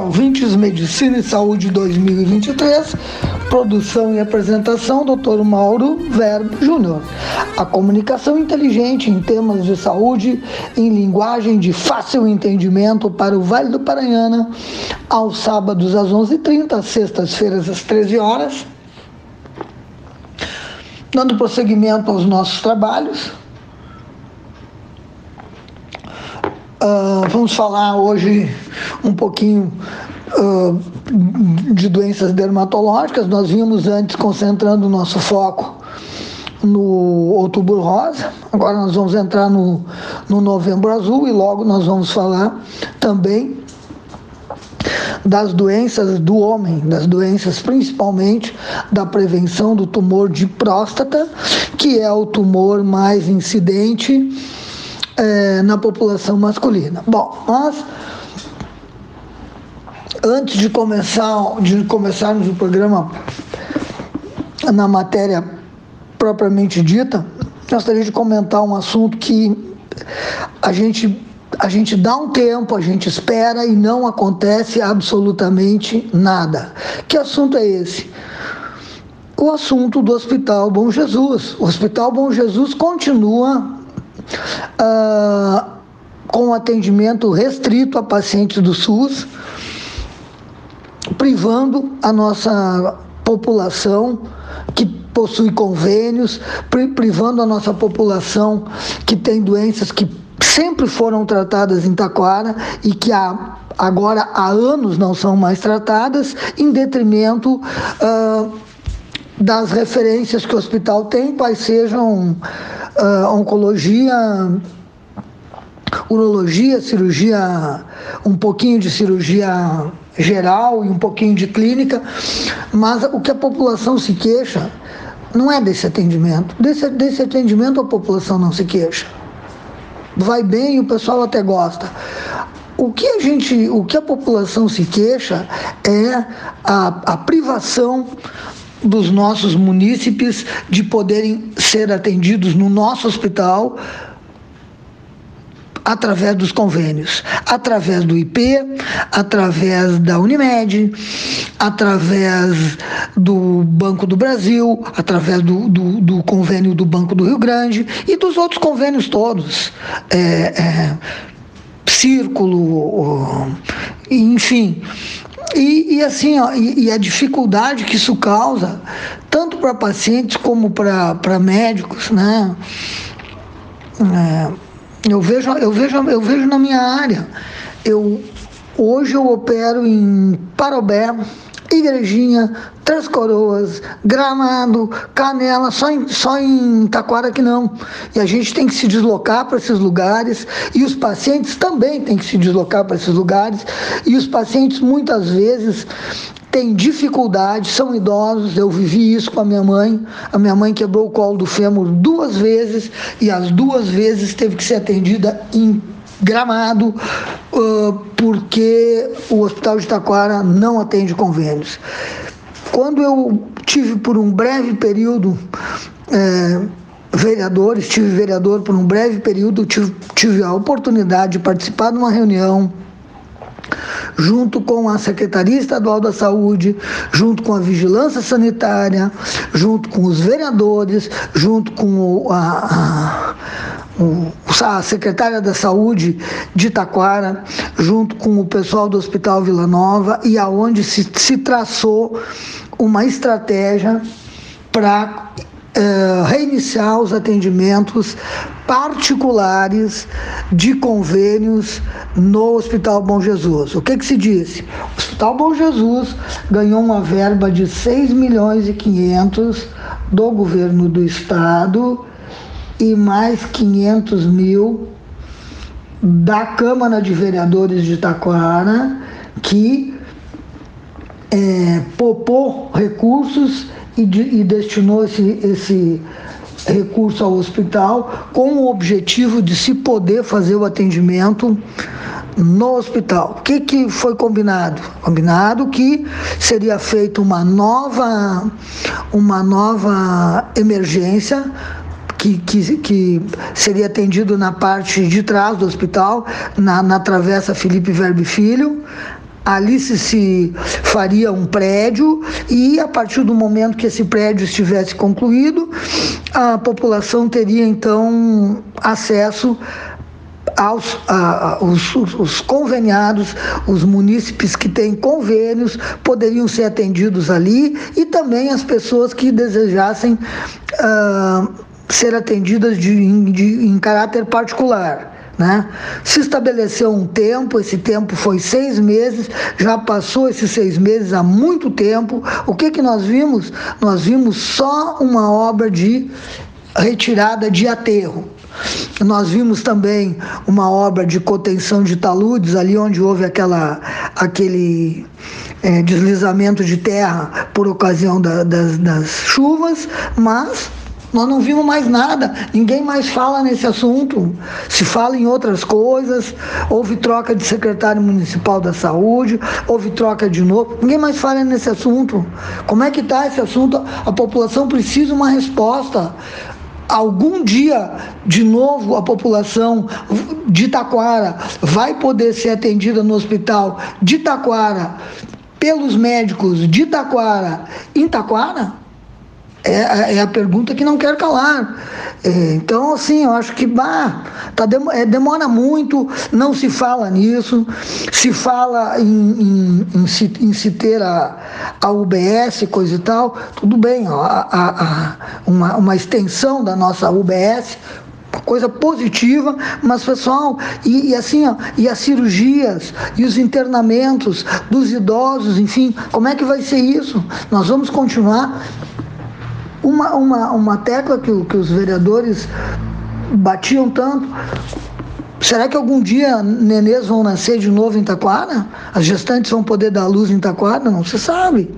Ouvintes Medicina e Saúde 2023, produção e apresentação Dr. Mauro Verbo Júnior. A comunicação inteligente em temas de saúde em linguagem de fácil entendimento para o Vale do Paranhana, aos sábados às 11h30, às sextas-feiras às 13 horas. Dando prosseguimento aos nossos trabalhos, Uh, vamos falar hoje um pouquinho uh, de doenças dermatológicas. Nós vimos antes concentrando o nosso foco no outubro rosa, agora nós vamos entrar no, no novembro azul e logo nós vamos falar também das doenças do homem, das doenças principalmente da prevenção do tumor de próstata, que é o tumor mais incidente é, na população masculina. Bom, mas antes de começar, de começarmos o programa na matéria propriamente dita, gostaria de comentar um assunto que a gente a gente dá um tempo, a gente espera e não acontece absolutamente nada. Que assunto é esse? O assunto do Hospital Bom Jesus. O Hospital Bom Jesus continua uh, com atendimento restrito a pacientes do SUS, privando a nossa população que possui convênios, privando a nossa população que tem doenças que sempre foram tratadas em Taquara e que há, agora há anos não são mais tratadas, em detrimento uh, das referências que o hospital tem, quais sejam uh, oncologia, urologia, cirurgia, um pouquinho de cirurgia geral e um pouquinho de clínica, mas o que a população se queixa não é desse atendimento. Desse, desse atendimento a população não se queixa. Vai bem e o pessoal até gosta. O que a gente, o que a população se queixa é a, a privação dos nossos munícipes de poderem ser atendidos no nosso hospital através dos convênios, através do IP, através da Unimed, através do Banco do Brasil, através do, do, do convênio do Banco do Rio Grande e dos outros convênios todos. É, é, círculo, enfim. E, e, assim, ó, e, e, a dificuldade que isso causa, tanto para pacientes como para médicos, né? É, eu vejo, eu vejo, eu vejo na minha área. Eu, hoje eu opero em Parobé, Igrejinha, Três Coroas, Gramado, Canela, só em, só em Taquara que não. E a gente tem que se deslocar para esses lugares e os pacientes também têm que se deslocar para esses lugares. E os pacientes muitas vezes têm dificuldade, são idosos. Eu vivi isso com a minha mãe. A minha mãe quebrou o colo do fêmur duas vezes e as duas vezes teve que ser atendida em Gramado, porque o Hospital de Taquara não atende convênios. Quando eu tive por um breve período é, vereador, estive vereador por um breve período, tive, tive a oportunidade de participar de uma reunião junto com a Secretaria Estadual da Saúde, junto com a Vigilância Sanitária, junto com os vereadores, junto com a, a, a secretária da Saúde de Taquara, junto com o pessoal do Hospital Vila Nova, e aonde se, se traçou uma estratégia para uh, reiniciar os atendimentos particulares de convênios no Hospital Bom Jesus. O que, que se disse? O Hospital Bom Jesus ganhou uma verba de 6 milhões e 500 do governo do estado e mais 500 mil da Câmara de Vereadores de Taquara, que é, popou recursos e, de, e destinou esse, esse recurso ao hospital com o objetivo de se poder fazer o atendimento no hospital. O que, que foi combinado? Combinado que seria feita uma nova, uma nova emergência que, que, que, seria atendido na parte de trás do hospital, na, na Travessa Felipe Verbe Filho. Ali se, se faria um prédio e a partir do momento que esse prédio estivesse concluído, a população teria então acesso aos a, os, os, conveniados, os munícipes que têm convênios poderiam ser atendidos ali e também as pessoas que desejassem uh, ser atendidas de, de, em caráter particular. Né? Se estabeleceu um tempo, esse tempo foi seis meses, já passou esses seis meses há muito tempo. O que, que nós vimos? Nós vimos só uma obra de retirada de aterro. Nós vimos também uma obra de contenção de taludes, ali onde houve aquela, aquele é, deslizamento de terra por ocasião da, das, das chuvas, mas nós não vimos mais nada, ninguém mais fala nesse assunto. Se fala em outras coisas, houve troca de secretário municipal da saúde, houve troca de novo, ninguém mais fala nesse assunto. Como é que está esse assunto? A população precisa uma resposta. algum dia, de novo, a população de Taquara vai poder ser atendida no hospital de Taquara pelos médicos de Taquara em Taquara? É, é, a pergunta que não quero calar. É, então, assim, eu acho que bah, tá, é, demora muito, não se fala nisso, se fala em, em, em, se, em se, ter a, a UBS, coisa e tal, tudo bem, ó, a, a, uma, uma extensão da nossa UBS, coisa positiva, mas pessoal, e, e, assim, ó, e as cirurgias e os internamentos dos idosos, enfim, como é que vai ser isso? Nós vamos continuar uma, uma, uma tecla que, que os vereadores batiam tanto. Será que algum dia nenês vão nascer de novo em Taquara? As gestantes vão poder dar luz em Taquara? Não se sabe.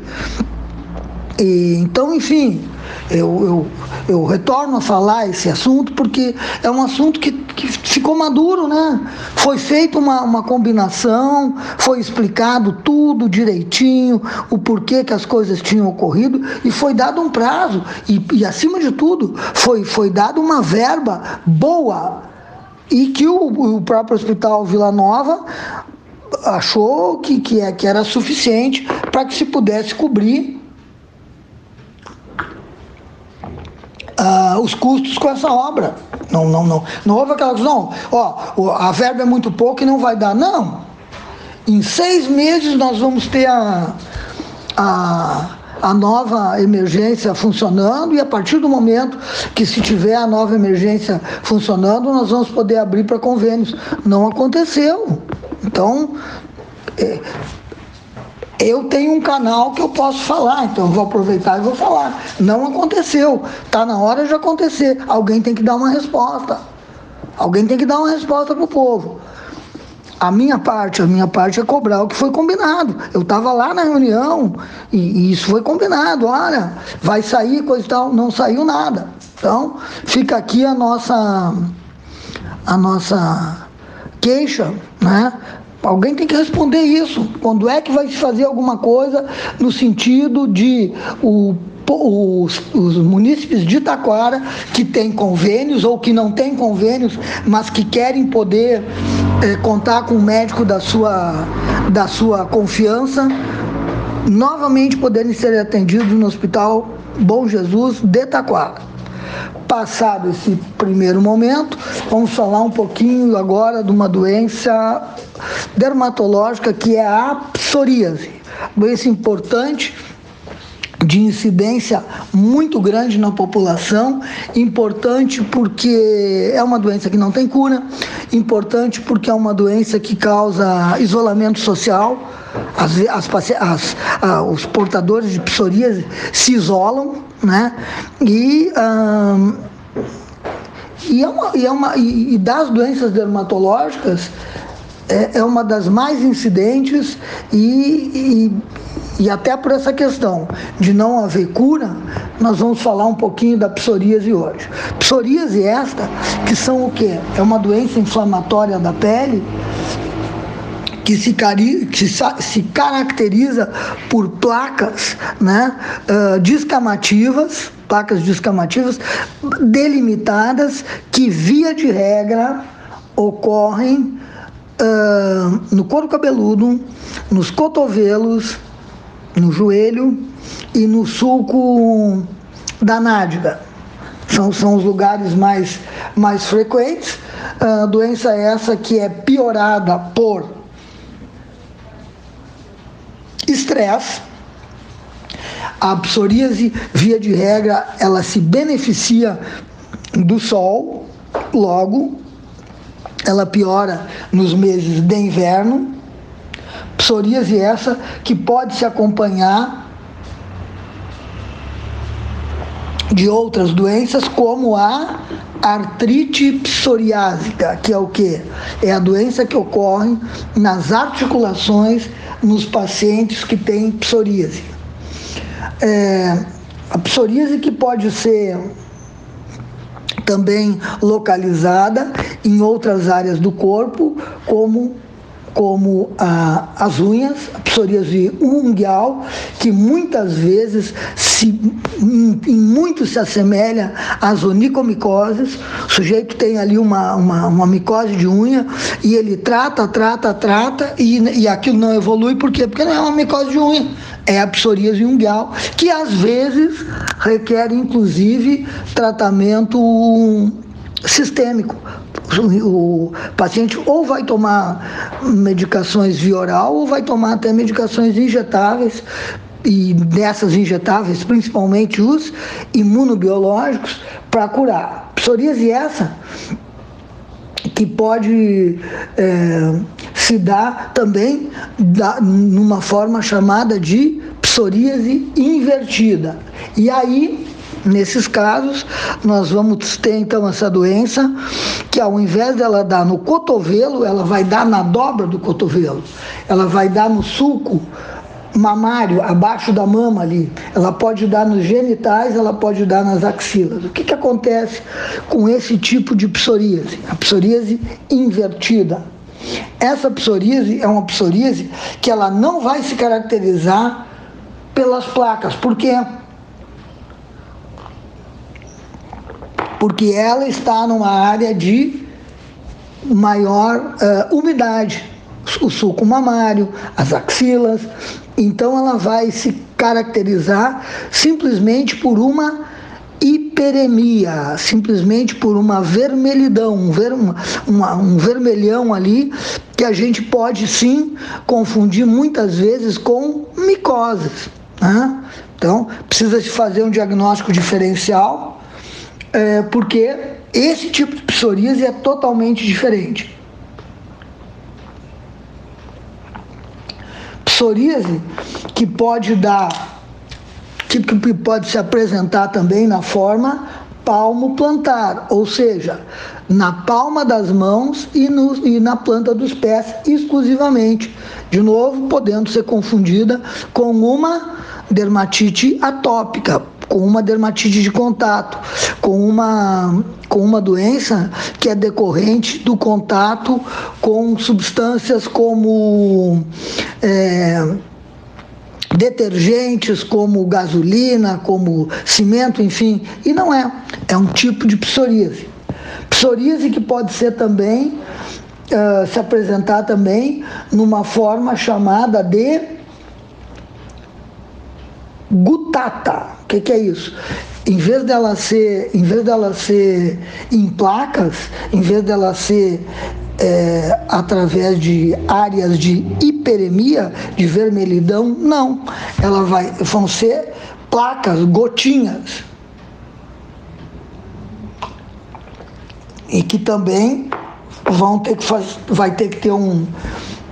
E, então, enfim, eu, eu, eu retorno a falar esse assunto porque é um assunto que, que ficou maduro, né? Foi feita uma, uma combinação, foi explicado tudo direitinho, o porquê que as coisas tinham ocorrido e foi dado um prazo. E, e acima de tudo, foi, foi dado uma verba boa e que o, o próprio Hospital Vila Nova achou que, que, é, que era suficiente para que se pudesse cobrir uh, os custos com essa obra. Não, não, não. Não houve aquela coisa, não, ó, a verba é muito pouco e não vai dar. Não. Em seis meses nós vamos ter a, a, a nova emergência funcionando e a partir do momento que se tiver a nova emergência funcionando, nós vamos poder abrir para convênios. Não aconteceu. Então, é, eu tenho um canal que eu posso falar, então vou aproveitar e vou falar. Não aconteceu. Está na hora de acontecer. Alguém tem que dar uma resposta. Alguém tem que dar uma resposta para o povo. A minha parte, a minha parte é cobrar o que foi combinado. Eu estava lá na reunião e, e, isso foi combinado. Olha, vai sair coisa e tal. Não saiu nada. Então, fica aqui a nossa, a nossa queixa, né? Alguém tem que responder isso. Quando é que vai se fazer alguma coisa no sentido de o os, os, munícipes de Taquara que têm convênios ou que não têm convênios, mas que querem poder é, contar com um médico da sua, da sua confiança, novamente poderem ser atendidos no Hospital Bom Jesus de Taquara. Passado esse primeiro momento, vamos falar um pouquinho agora de uma doença dermatológica que é a psoríase. Doença importante de incidência muito grande na população, importante porque é uma doença que não tem cura, importante porque é uma doença que causa isolamento social, as, as, as, os portadores de psoríase se isolam, né? E, e, é uma, e, é uma, e das doenças dermatológicas é, é uma das mais incidentes e, e, e, até por essa questão de não haver cura, nós vamos falar um pouquinho da psoríase hoje. Psoríase esta, que são o quê? É uma doença inflamatória da pele que se, que se caracteriza por placas né, uh, descamativas, placas descamativas delimitadas que, via de regra, ocorrem no couro cabeludo, nos cotovelos, no joelho e no sulco da nádega. São, são os lugares mais, mais frequentes. Uh, doença essa que é piorada por estresse. A psoríase, via de regra, ela se beneficia do sol, logo ela piora nos meses de inverno. Psoríase essa que pode se acompanhar de outras doenças como a artrite psoriásica, que é o que? É a doença que ocorre nas articulações nos pacientes que têm psoríase. É, a psoríase que pode ser também localizada em outras áreas do corpo, como como ah, as unhas, a psoríase ungueal, que muitas vezes se, em, em muito se assemelha às onicomicoses. O sujeito tem ali uma, uma, uma micose de unha e ele trata, trata, trata e, e aquilo não evolui, por quê? Porque não é uma micose de unha é a psoríase ungueal, que às vezes requer inclusive tratamento sistêmico. O paciente ou vai tomar medicações via oral ou vai tomar até medicações injetáveis e dessas injetáveis, principalmente os imunobiológicos, para curar. Psoríase essa que pode é, se dar também da, numa forma chamada de psoríase invertida. E aí, nesses casos, nós vamos ter então essa doença que ao invés dela dar no cotovelo, ela vai dar na dobra do cotovelo. Ela vai dar no sulco mamário, abaixo da mama ali. Ela pode dar nos genitais, ela pode dar nas axilas. O que, que acontece com esse tipo de psoríase? A psoríase invertida. Essa psoríase é uma psoríase que ela não vai se caracterizar pelas placas. Por quê? Porque ela está numa área de maior uh, umidade. O sulco mamário, as axilas, então ela vai se caracterizar simplesmente por uma hiperemia, simplesmente por uma vermelhidão, um, ver, uma, um vermelhão ali que a gente pode sim confundir muitas vezes com micoses. Né? Então precisa se fazer um diagnóstico diferencial, é, porque esse tipo de psoríase é totalmente diferente. psoríase que pode dar, que, que pode se apresentar também na forma palmo plantar, ou seja, na palma das mãos e, no, e na planta dos pés exclusivamente. De novo, podendo ser confundida com uma dermatite atópica, com uma dermatite de contato, com uma, com uma doença que é decorrente do contato com substâncias como é, detergentes, como gasolina, como cimento, enfim, e não é, é um tipo de psoríase. Psoríase que pode ser também, uh, se apresentar também numa forma chamada de gutata que, que é isso? Em vez dela ser, em vez dela ser em placas, em vez dela ser é, através de áreas de hiperemia, de vermelhidão, não. Ela vai, vão ser placas, gotinhas. E que também vão ter que faz, vai ter que ter um,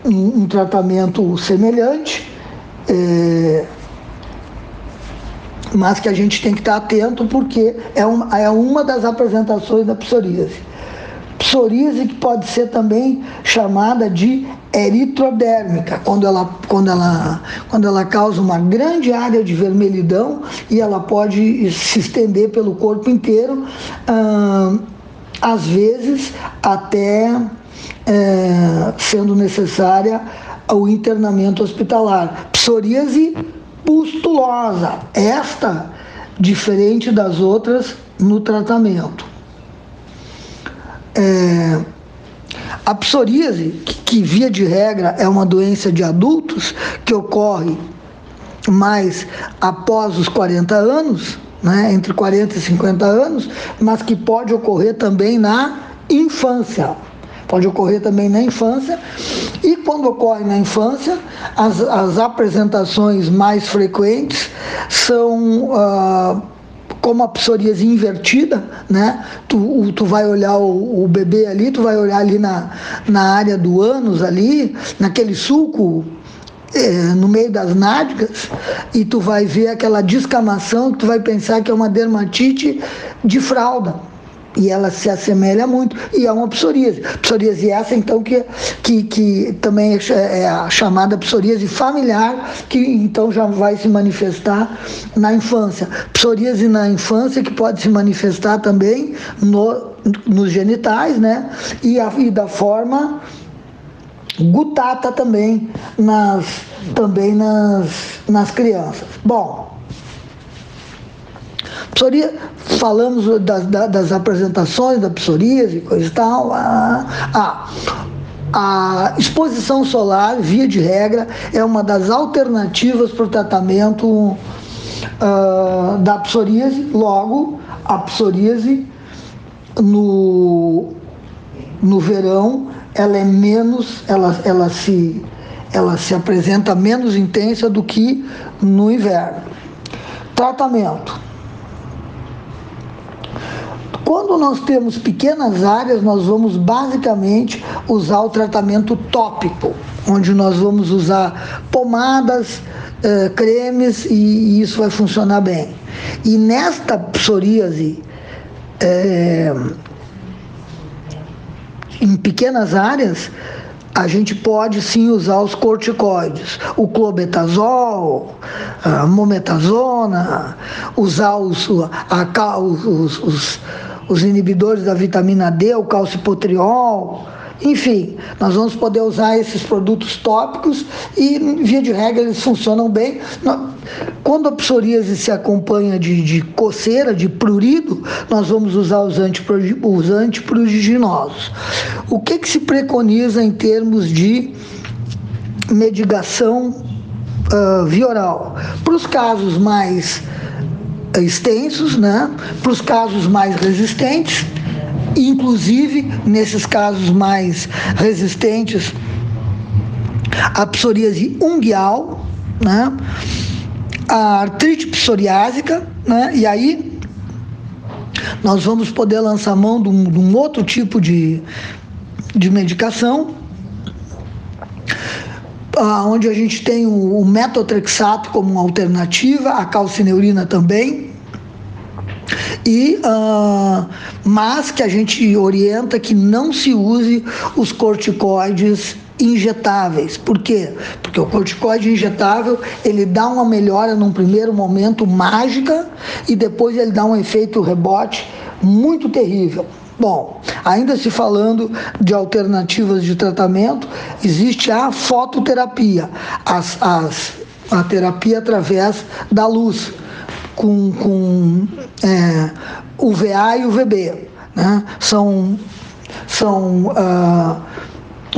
um, um tratamento semelhante. É, mas que a gente tem que estar atento porque é uma, é uma das apresentações da psoríase. Psoríase que pode ser também chamada de eritrodérmica, quando ela, quando ela, quando ela causa uma grande área de vermelhidão e ela pode se estender pelo corpo inteiro, hum, às vezes até é, sendo necessária o internamento hospitalar. Psoríase pustulosa. Esta, diferente das outras no tratamento. É, a psoríase, que, que via de regra é uma doença de adultos, que ocorre mais após os 40 anos, né, entre 40 e 50 anos, mas que pode ocorrer também na infância pode ocorrer também na infância. E quando ocorre na infância, as, as apresentações mais frequentes são. Ah, como a psoríase invertida, né? Tu, tu vai olhar o, o, bebê ali, tu vai olhar ali na, na área do ânus ali, naquele sulco é, no meio das nádegas, e tu vai ver aquela descamação tu vai pensar que é uma dermatite de fralda e ela se assemelha muito e é uma psoríase. Psoríase essa, então, que, que, que também é, é a chamada psoríase familiar, que então já vai se manifestar na infância. Psoríase na infância, que pode se manifestar também no, nos genitais, né? E, a, e da forma gutata também nas, também nas, nas crianças. Bom, psoria, falamos das, das apresentações da psoríase e coisa e tal. Ah, ah, a exposição solar, via de regra, é uma das alternativas para o tratamento uh, da psoríase. Logo, a psoríase no, no verão ela é menos, ela, ela, se, ela se apresenta menos intensa do que no inverno. Tratamento. Quando nós temos pequenas áreas, nós vamos basicamente usar o tratamento tópico, onde nós vamos usar pomadas, eh, cremes e, isso vai funcionar bem. E nesta psoríase, eh, em pequenas áreas, a gente pode sim usar os corticoides, o clobetazol, a mometazona, usar os, a, os, os os inibidores da vitamina D, o calcipotriol. Enfim, nós vamos poder usar esses produtos tópicos e, via de regra, eles funcionam bem. Quando a psoríase se acompanha de, de coceira, de prurido, nós vamos usar os, os antipruriginosos. O que, que se preconiza em termos de medicação uh, via oral? Para os casos mais extensos, né? Para os casos mais resistentes, inclusive nesses casos mais resistentes, a psoríase unguial, né? A artrite psoriásica, né? E aí nós vamos poder lançar mão de um, de um outro tipo de, de medicação onde a gente tem o, o metotrexato como uma alternativa, a calcineurina também. E, uh, mas que a gente orienta que não se use os corticoides injetáveis. Por quê? Porque o corticoide injetável, ele dá uma melhora num primeiro momento mágica e depois ele dá um efeito rebote muito terrível. Bom, ainda se falando de alternativas de tratamento, existe a fototerapia, as, as, a terapia através da luz, com, com é, UVA e UVB. Né? São, são uh,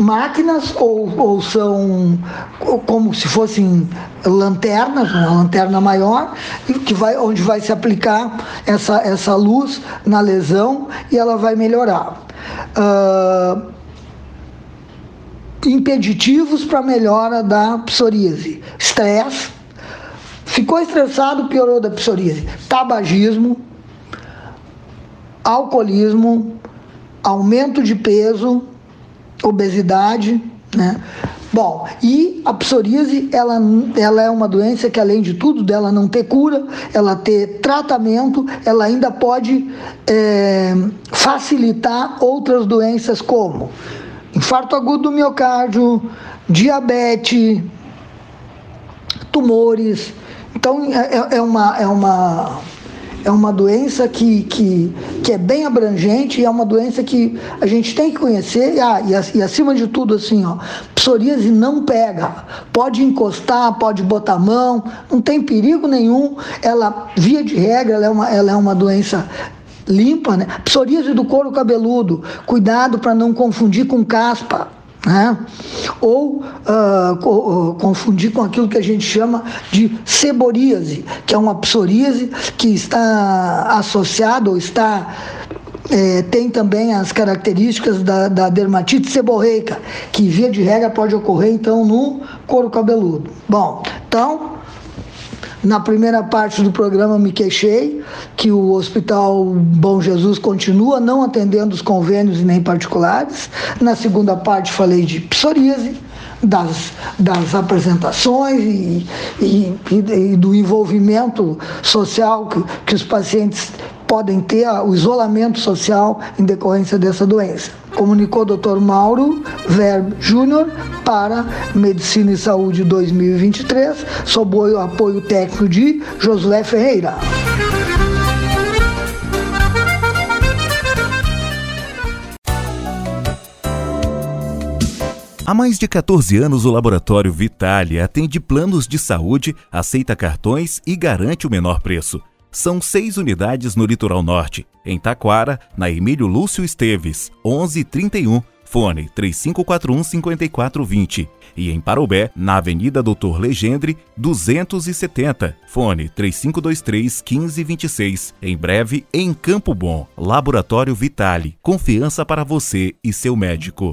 máquinas ou, ou são como se fossem lanternas, uma lanterna maior, que vai, onde vai se aplicar essa, essa luz na lesão e ela vai melhorar. Uh, impeditivos para melhora da psoríase. Estresse. Ficou estressado, piorou da psoríase. Tabagismo, alcoolismo, aumento de peso, obesidade, né? Bom, e a psoríase, ela, ela é uma doença que, além de tudo, dela não ter cura, ela ter tratamento, ela ainda pode é, facilitar outras doenças como infarto agudo do miocárdio, diabetes, tumores. Então, é, é uma, é uma é uma doença que, que, que é bem abrangente e é uma doença que a gente tem que conhecer. Ah, e, e acima de tudo, assim, ó, psoríase não pega. Pode encostar, pode botar a mão, não tem perigo nenhum. Ela, via de regra, ela é uma, ela é uma doença limpa, né? Psoríase do couro cabeludo, cuidado para não confundir com caspa. Né? Ou uh, confundir com aquilo que a gente chama de seboríase, que é uma psoríase que está associada ou está é, tem também as características da, da, dermatite seborreica, que via de regra pode ocorrer então no couro cabeludo. Bom, então na primeira parte do programa me queixei que o Hospital Bom Jesus continua não atendendo os convênios e nem particulares. Na segunda parte falei de psoríase, das, das apresentações e, e, e, do envolvimento social que, que os pacientes podem ter, o isolamento social em decorrência dessa doença comunicou Dr. Mauro Verb Júnior para Medicina e Saúde 2023, sob o apoio técnico de Josué Ferreira. Há mais de 14 anos, o Laboratório Vitale atende planos de saúde, aceita cartões e garante o menor preço. São seis unidades no Litoral Norte, em Taquara, na Emílio Lúcio Esteves, 1131, fone 3541-5420. E em Parobé, na Avenida Doutor Legendre, 270, fone 3523-1526. Em breve, em Campo Bom, Laboratório Vitale. Confiança para você e seu médico.